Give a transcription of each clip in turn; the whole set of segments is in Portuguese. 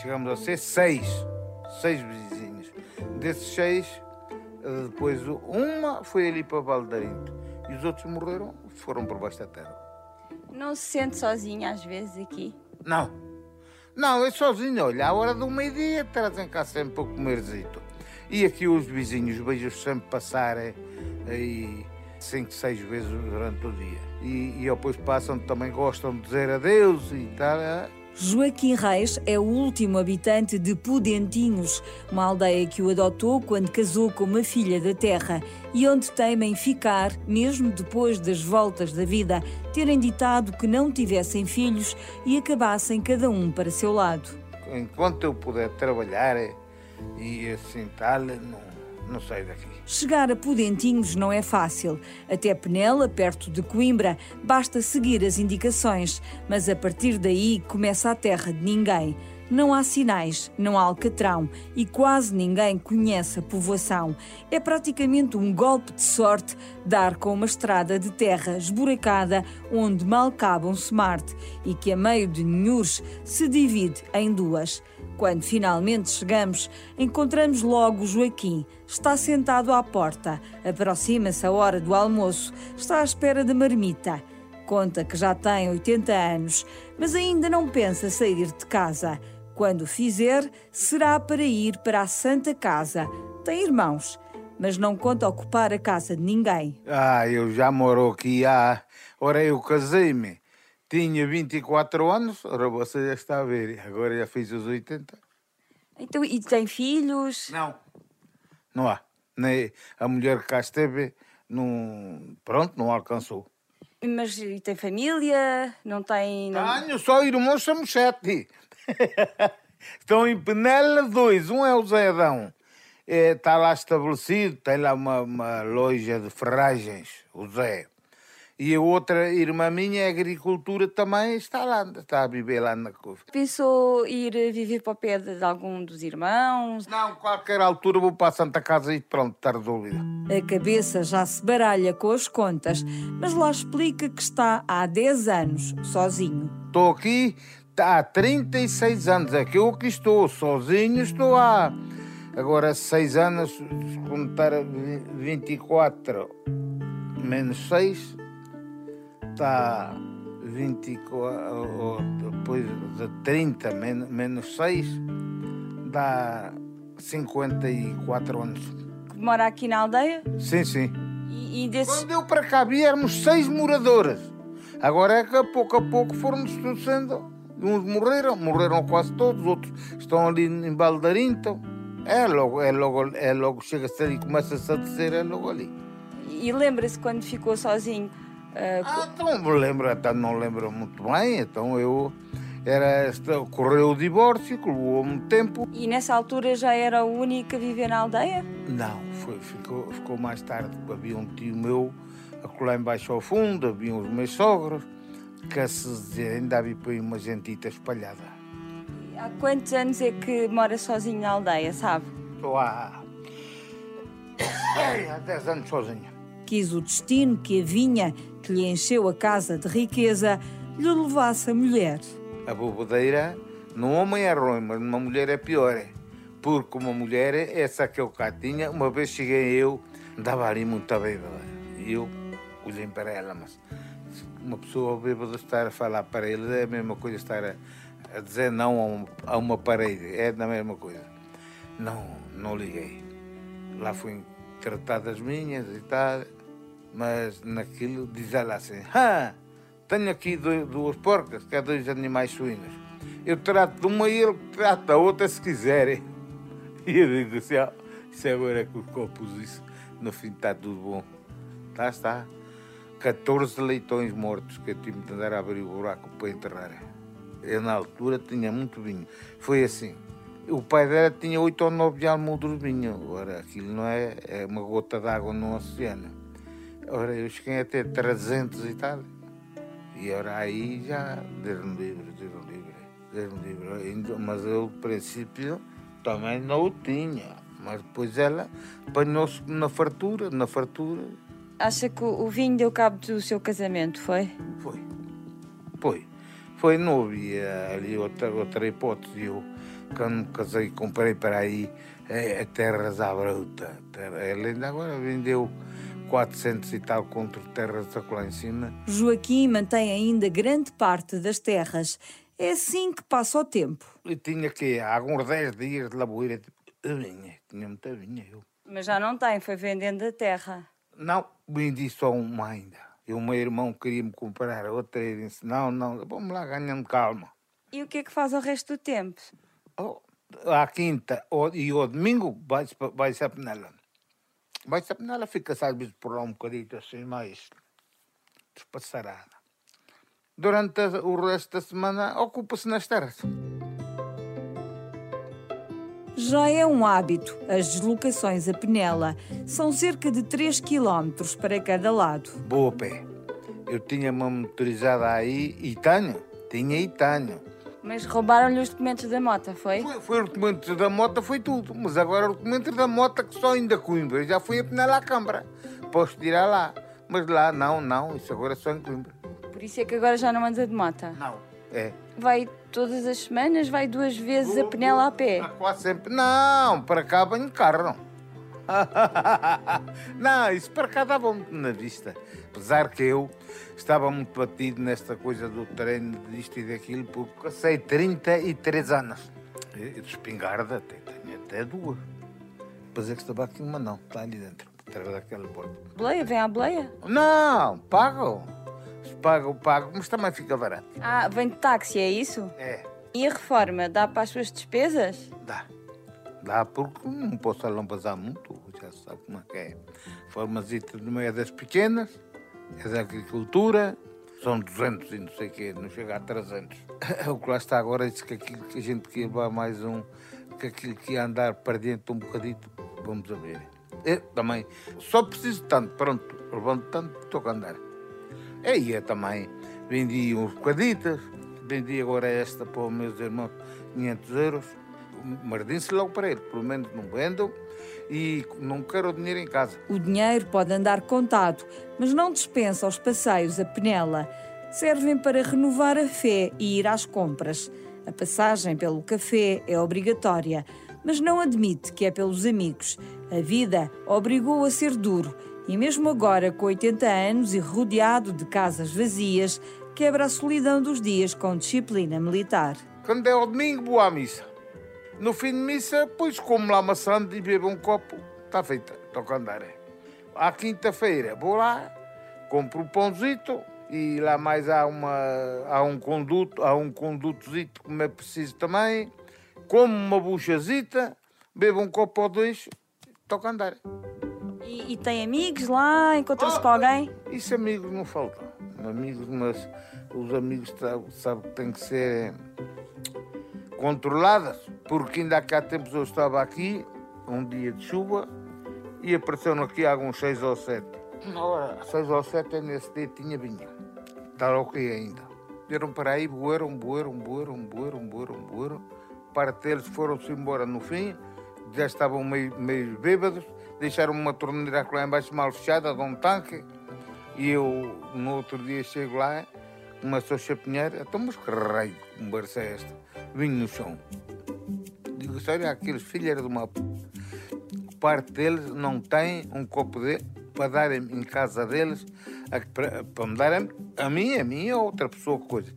chegamos a ser seis, seis vizinhos. Desses seis, eh, depois uma foi ali para Valdarinto e os outros morreram, foram por baixo da terra. Não se sente sozinha às vezes aqui? Não, não, eu sozinho, olha, à hora do meio-dia trazem cá sempre para comerzito. E aqui os vizinhos vejo sempre passarem aí cinco, seis vezes durante o dia. E, e depois passam, também gostam de dizer adeus e tal. Joaquim Reis é o último habitante de Pudentinhos, uma aldeia que o adotou quando casou com uma filha da terra e onde temem ficar, mesmo depois das voltas da vida, terem ditado que não tivessem filhos e acabassem cada um para seu lado. Enquanto eu puder trabalhar e assim tal, não, não saio daqui. Chegar a Pudentinhos não é fácil. Até Penela, perto de Coimbra, basta seguir as indicações, mas a partir daí começa a terra de ninguém. Não há sinais, não há alcatrão e quase ninguém conhece a povoação. É praticamente um golpe de sorte dar com uma estrada de terra esburacada onde mal cabe um smart e que a meio de Nhures se divide em duas. Quando finalmente chegamos, encontramos logo Joaquim. Está sentado à porta. Aproxima-se a hora do almoço. Está à espera da marmita. Conta que já tem 80 anos, mas ainda não pensa sair de casa. Quando o fizer, será para ir para a Santa Casa. Tem irmãos, mas não conta ocupar a casa de ninguém. Ah, eu já moro aqui há. Ora, eu casei-me, tinha 24 anos, ora você já está a ver, agora já fiz os 80. Então, e tem filhos? Não. Não há. Nem a mulher que cá esteve, não, pronto, não alcançou. Mas e tem família? Não tem. Não... Tenho só irmãos, somos sete. Estão em Penela dois. Um é o Zé Adão. É, está lá estabelecido, tem lá uma, uma loja de ferragens, o Zé. E a outra irmã minha, é agricultura, também está lá, está a viver lá na couve. Pensou ir viver para o pé de algum dos irmãos? Não, qualquer altura vou para a Santa Casa e pronto, está resolvida. A cabeça já se baralha com as contas, mas lá explica que está há 10 anos sozinho. Estou aqui há 36 anos, é que eu aqui estou, sozinho estou há... Agora, 6 anos, se contar 24 menos 6, está 24, ou depois de 30 men- menos 6, dá 54 anos. Que mora aqui na aldeia? Sim, sim. E, e desses. Quando eu para cá vi, éramos seis moradoras. Agora é que a pouco a pouco foram sendo. Uns morreram, morreram quase todos, outros estão ali em Baldarinto. É logo, é logo, é logo, chega-se ali, começa-se a descer, é logo ali. E lembra-se quando ficou sozinho? Ah, Ah, então me lembro, até não lembro muito bem, então eu era, esta- ocorreu o divórcio, que levou-me tempo. e nessa altura já era o único a viver na aldeia? Não, foi, ficou, ficou mais tarde. Havia um tio meu, lá embaixo ao fundo, havia os meus sogros, que se dizer, ainda havia por aí uma gentita espalhada. Há quantos anos é que mora sozinho na aldeia, sabe? Estou há. Há 10 anos sozinho. Quis o destino que a vinha, que lhe encheu a casa de riqueza, lhe levasse a mulher. A bobadeira, no homem é ruim, mas numa mulher é pior. é. Porque uma mulher, essa que eu cá tinha, uma vez cheguei eu, dava ali muita bêbada. E eu olhei para ela, mas uma pessoa bêbada estar a falar para ele é a mesma coisa estar a, a dizer não a, um- a uma parede, é a mesma coisa. Não, não liguei. Lá fui tratar das minhas e tal, mas naquilo diz ela assim, ah, tenho aqui do- duas porcas, que é dois animais suínos. Eu trato de uma e ele trata da outra se quiserem. E eu digo assim, ó, isso agora é que os copos, isso, no fim está tudo bom. Tá, está. 14 leitões mortos que eu tive de andar a abrir o buraco para enterrar. Eu, na altura, tinha muito vinho. Foi assim. O pai dela tinha 8 ou 9 almudros de vinho. Ora, aquilo não é, é uma gota d'água no oceano. Ora, eu cheguei a ter 300 e tal. E ora aí já, Deus me livre, Deus me livre, Deus me livre. Mas eu, no princípio, também não o tinha. Mas depois ela apanhou-se na fartura, na fartura, Acha que o vinho deu cabo do seu casamento, foi? Foi. Foi. Foi, não havia ali outra, outra hipótese. Eu quando me casei, comprei para aí é, terras à bruta. Ele ainda agora vendeu 400 e tal contra terras lá em cima. Joaquim mantém ainda grande parte das terras. É assim que passa o tempo. E tinha que há uns 10 dias de laboeira vinha, tinha muita vinha eu. Mas já não tem, foi vendendo a terra. Não, vendi só uma ainda. E o meu irmão queria me comprar outra e disse: Não, não, vamos lá ganhando calma. E o que é que faz o resto do tempo? Oh, à quinta e ao domingo vai-se vai a Penela. Vai-se a Penela, fica vezes por lá um bocadinho assim, mais despassarada. Durante o resto da semana ocupa-se nas terras. Já é um hábito as deslocações a Penela. São cerca de 3 km para cada lado. Boa pé. Eu tinha uma motorizada aí e tenho. Tinha e tenho. Mas roubaram-lhe os documentos da moto, foi? foi? Foi os documentos da moto, foi tudo. Mas agora os documentos da moto que só ainda Coimbra. Já fui a Penela à Câmara. Posso tirar lá. Mas lá, não, não. Isso agora é só em Coimbra. Por isso é que agora já não anda de moto? Não. É. Vai todas as semanas, vai duas vezes vou, a Penela a pé? Quase sempre. Não, para cá banho de carro. não, isso para cá dava muito na vista. Apesar que eu estava muito batido nesta coisa do treino, disto e daquilo, porque passei 33 anos. E de espingarda tenho até duas. Depois é que estava aqui uma não, está ali dentro, atrás daquela porta. Bleia? Vem à bleia? Não, pago. Pago, pago, mas também fica barato. Ah, vem de táxi, é isso? É. E a reforma dá para as suas despesas? Dá. Dá porque não posso alampazar muito, já sabe como é que é. Formazita de meia das pequenas, é da agricultura, são 200 e não sei o quê, não chega a 300. O que lá está agora diz que aquilo que a gente quer levar mais um, que aquilo que ia andar para dentro um bocadito, vamos a ver. Eu também, só preciso tanto, pronto, levando tanto, estou a andar. E eu também vendi uns bocaditos, vendi agora esta para os meus irmãos 500 euros, mas disse logo para ele, pelo menos não vendo e não quero o dinheiro em casa. O dinheiro pode andar contado, mas não dispensa os passeios a Penela. Servem para renovar a fé e ir às compras. A passagem pelo café é obrigatória, mas não admite que é pelos amigos. A vida obrigou a ser duro e mesmo agora, com 80 anos e rodeado de casas vazias, quebra a solidão dos dias com disciplina militar. Quando é o domingo, à missa. No fim de missa, pois como lá maçando e bebo um copo, está feita, toca andar. À quinta-feira, vou lá, compro um pãozito e lá mais há, uma, há um conduto, há um condutozito como é preciso também, como uma buchazita, bebo um copo ou dois, toca andar. E, e tem amigos lá? Encontra-se oh, com alguém? Isso amigos não faltam. Amigos, mas os amigos sabem que têm que ser controladas. Porque ainda há cá tempos eu estava aqui, um dia de chuva, e apareceram aqui alguns seis ou sete. Ora, seis ou sete nesse dia tinha vinho. Estava ok ainda. Vieram para aí, boeram, boeram, boeram, boeram, boeram, boeram. Parte deles foram-se embora no fim, já estavam meio, meio bêbados deixaram uma torneira lá embaixo mal fechada de um tanque e eu no outro dia chego lá começou a chapinhar então mas que raio de conversa é esta vinho no chão digo olha aqueles filhos de uma parte deles não tem um copo de para darem em casa deles a, para, para me darem a mim, a mim ou outra pessoa coisa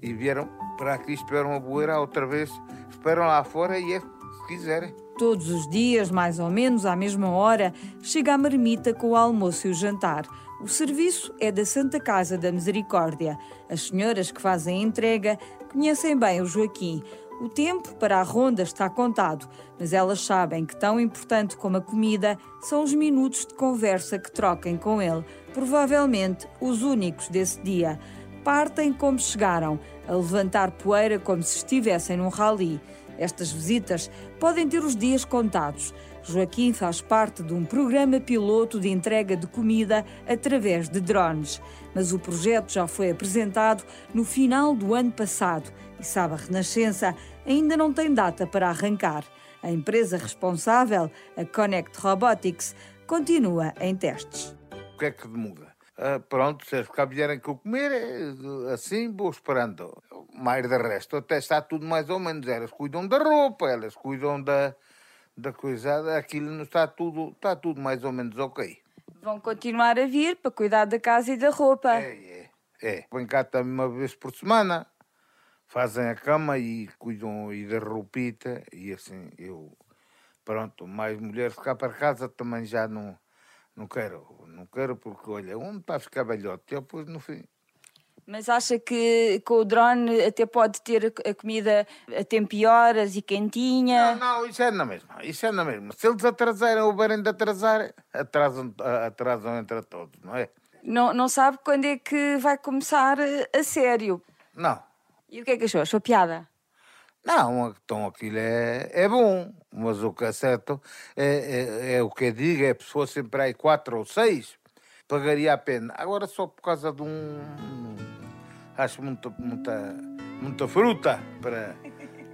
e vieram para aqui esperam a boeira outra vez esperam lá fora e é se quiserem Todos os dias, mais ou menos à mesma hora, chega a marmita com o almoço e o jantar. O serviço é da Santa Casa da Misericórdia. As senhoras que fazem a entrega conhecem bem o Joaquim. O tempo para a ronda está contado, mas elas sabem que tão importante como a comida são os minutos de conversa que troquem com ele, provavelmente os únicos desse dia. Partem como chegaram, a levantar poeira como se estivessem num rally. Estas visitas podem ter os dias contados. Joaquim faz parte de um programa piloto de entrega de comida através de drones. Mas o projeto já foi apresentado no final do ano passado e sabe a Renascença ainda não tem data para arrancar. A empresa responsável, a Connect Robotics, continua em testes. O que é que muda? Uh, pronto, se eles cá vierem que eu comer, é, assim vou esperando. Mais de resto, até está tudo mais ou menos. Elas cuidam da roupa, elas cuidam da, da coisa, aquilo não está tudo, está tudo mais ou menos ok. Vão continuar a vir para cuidar da casa e da roupa. É, é, é. Vem cá também uma vez por semana, fazem a cama e cuidam e da roupita e assim, eu, pronto, mais mulheres cá para casa também já não não quero, não quero porque, olha, um está a ficar velhote, depois no fim. Mas acha que com o drone até pode ter a comida a tempo e horas e quentinha? Não, não, isso é na mesma, isso é na mesma. Se eles atrasarem ou verem de atrasar, atrasam, atrasam entre todos, não é? Não, não sabe quando é que vai começar a sério? Não. E o que é que achou? Achou piada? Não, então aquilo é, é bom, mas o que é certo é, é, é o que eu digo, é se fossem para aí quatro ou seis, pagaria a pena. Agora só por causa de um. Acho muita, muita, muita fruta para,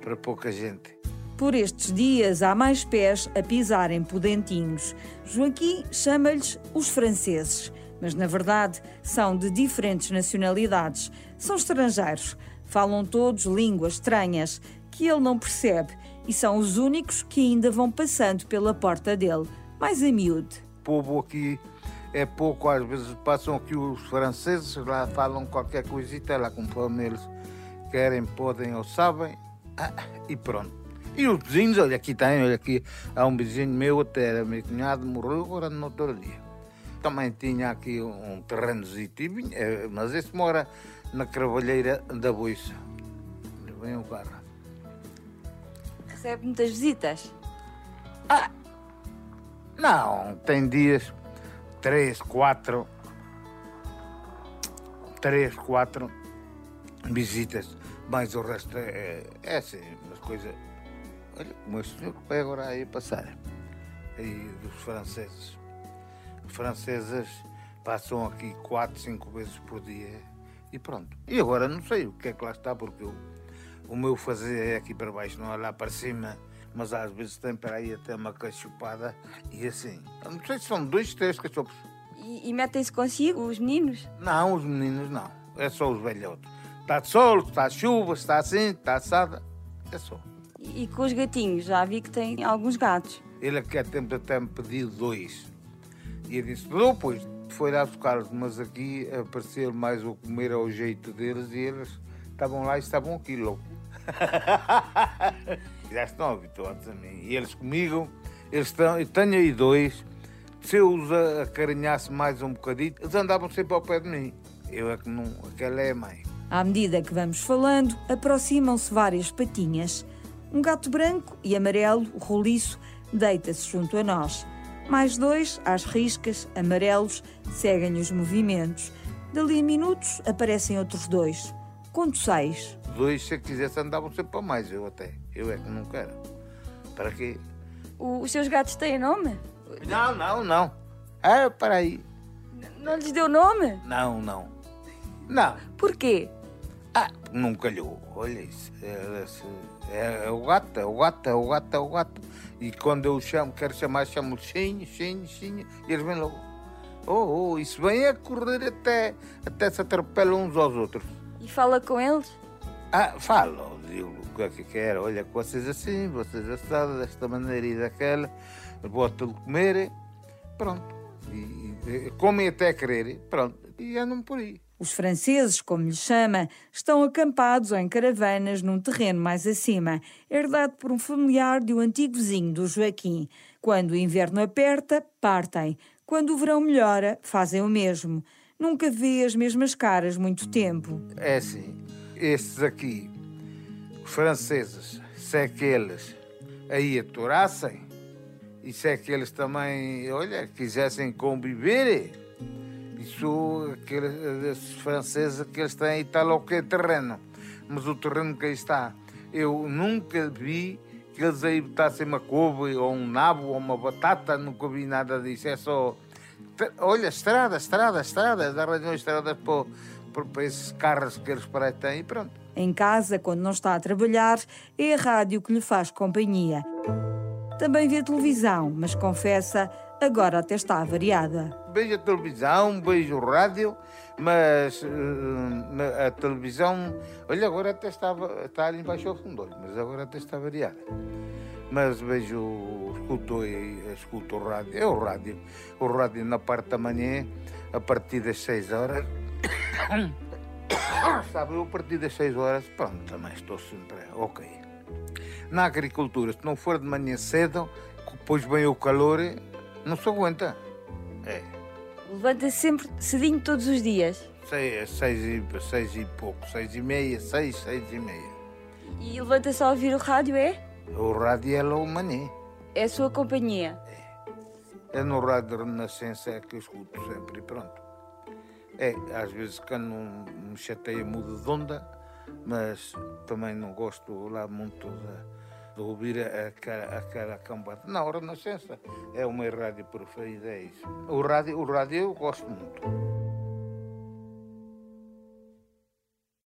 para pouca gente. Por estes dias há mais pés a pisarem pudentinhos. Joaquim chama-lhes os franceses, mas na verdade são de diferentes nacionalidades. São estrangeiros. Falam todos línguas estranhas que ele não percebe e são os únicos que ainda vão passando pela porta dele, mais a miúde. O povo aqui é pouco, às vezes passam aqui os franceses, lá falam qualquer coisita, lá conforme eles querem, podem ou sabem, ah, e pronto. E os vizinhos, olha aqui tem, olha aqui, há um vizinho meu, até era meu cunhado, morreu agora no outro dia. Também tinha aqui um terrenozinho, eh, mas esse mora na Cravalheira da Boiça. Vem o carro recebe muitas visitas? Ah, não, tem dias, três, quatro, três, quatro visitas, mas o resto é, é assim, umas coisas. Olha, como este senhor que vai agora aí passar, aí dos franceses. Os franceses passam aqui quatro, cinco vezes por dia e pronto. E agora não sei o que é que lá está, porque eu o meu fazer é aqui para baixo, não é lá para cima, mas às vezes tem para aí até uma cachupada e assim. Não sei se são dois, três cachorros. E, e metem-se consigo os meninos? Não, os meninos não. É só os velhotes. Está de sol, está de chuva, está assim, está assada. É só. E, e com os gatinhos? Já vi que tem alguns gatos. Ele aqui há tempo até me pediu dois. E eu disse, não, pois, foi lá buscar-los, mas aqui apareceu mais o comer ao jeito deles e eles estavam lá e estavam aqui louco. Já estão habituados a mim. E eles comigo, eles estão, eu tenho aí dois. Se eu os acarinhasse mais um bocadito, eles andavam sempre ao pé de mim. Eu é que não, aquela é a mãe. À medida que vamos falando, aproximam-se várias patinhas. Um gato branco e amarelo, roliço, deita-se junto a nós. Mais dois, às riscas, amarelos, seguem os movimentos. Dali a minutos aparecem outros dois. Conto seis dois, se quisesse, andavam sempre para mais, eu até. Eu é que não quero. Para quê? O, os seus gatos têm nome? Não, não, não. É, para aí. Não lhes deu nome? Não, não. Não. Porquê? Ah, não calhou. Olha isso. É, é, é, o gato, é o gato, é o gato, é o gato. E quando eu chamo, quero chamar, chamo Xinho, Xinho, Xinho, e eles vêm logo. Oh, oh, isso vem a correr até, até se atropelam uns aos outros. E fala com eles? Ah, falo, digo o que é que quero. Olha, vocês assim, vocês assados, desta maneira e daquela, botam de comer, pronto. E, e comem até querer, pronto. E andam por aí. Os franceses, como lhe chama, estão acampados ou em caravanas num terreno mais acima, herdado por um familiar de um antigo vizinho do Joaquim. Quando o inverno aperta, partem. Quando o verão melhora, fazem o mesmo. Nunca vê as mesmas caras muito tempo. É assim estes aqui, franceses, se é que eles aí aturassem, e se é que eles também, olha, quisessem conviver, isso, aqueles, franceses que eles têm aí está logo que é terreno, mas o terreno que aí está, eu nunca vi que eles aí botassem uma couve ou um nabo ou uma batata, nunca vi nada disso, é só, olha, estrada, estrada, estrada, arranjam estradas para para esses carros que eles para têm e pronto. Em casa, quando não está a trabalhar, é a rádio que lhe faz companhia. Também vê televisão, mas confessa agora até está variada. Vejo a televisão, vejo o rádio, mas uh, a televisão, olha, agora até estava, está ali embaixo ao fundo, mas agora até está variada. Mas vejo, escuto, escuto o rádio, é o rádio, o rádio na parte da manhã, a partir das 6 horas. Sabe, eu a partir das 6 horas, pronto, também estou sempre ok. Na agricultura, se não for de manhã cedo, depois vem o calor, não se aguenta. É. Levanta-se sempre cedinho todos os dias? Seis, seis, e, seis e pouco, seis e meia, seis, seis e meia. E levanta-se a ouvir o rádio, é? O rádio é lá o mané. É a sua companhia? É. É no rádio Renascença é que eu escuto sempre e pronto. É, às vezes quando me chateia mudo de onda, mas também não gosto lá muito de, de ouvir aquela, aquela cambada. Não, a Renascença é meu rádio preferido, é isso. O rádio, o rádio eu gosto muito.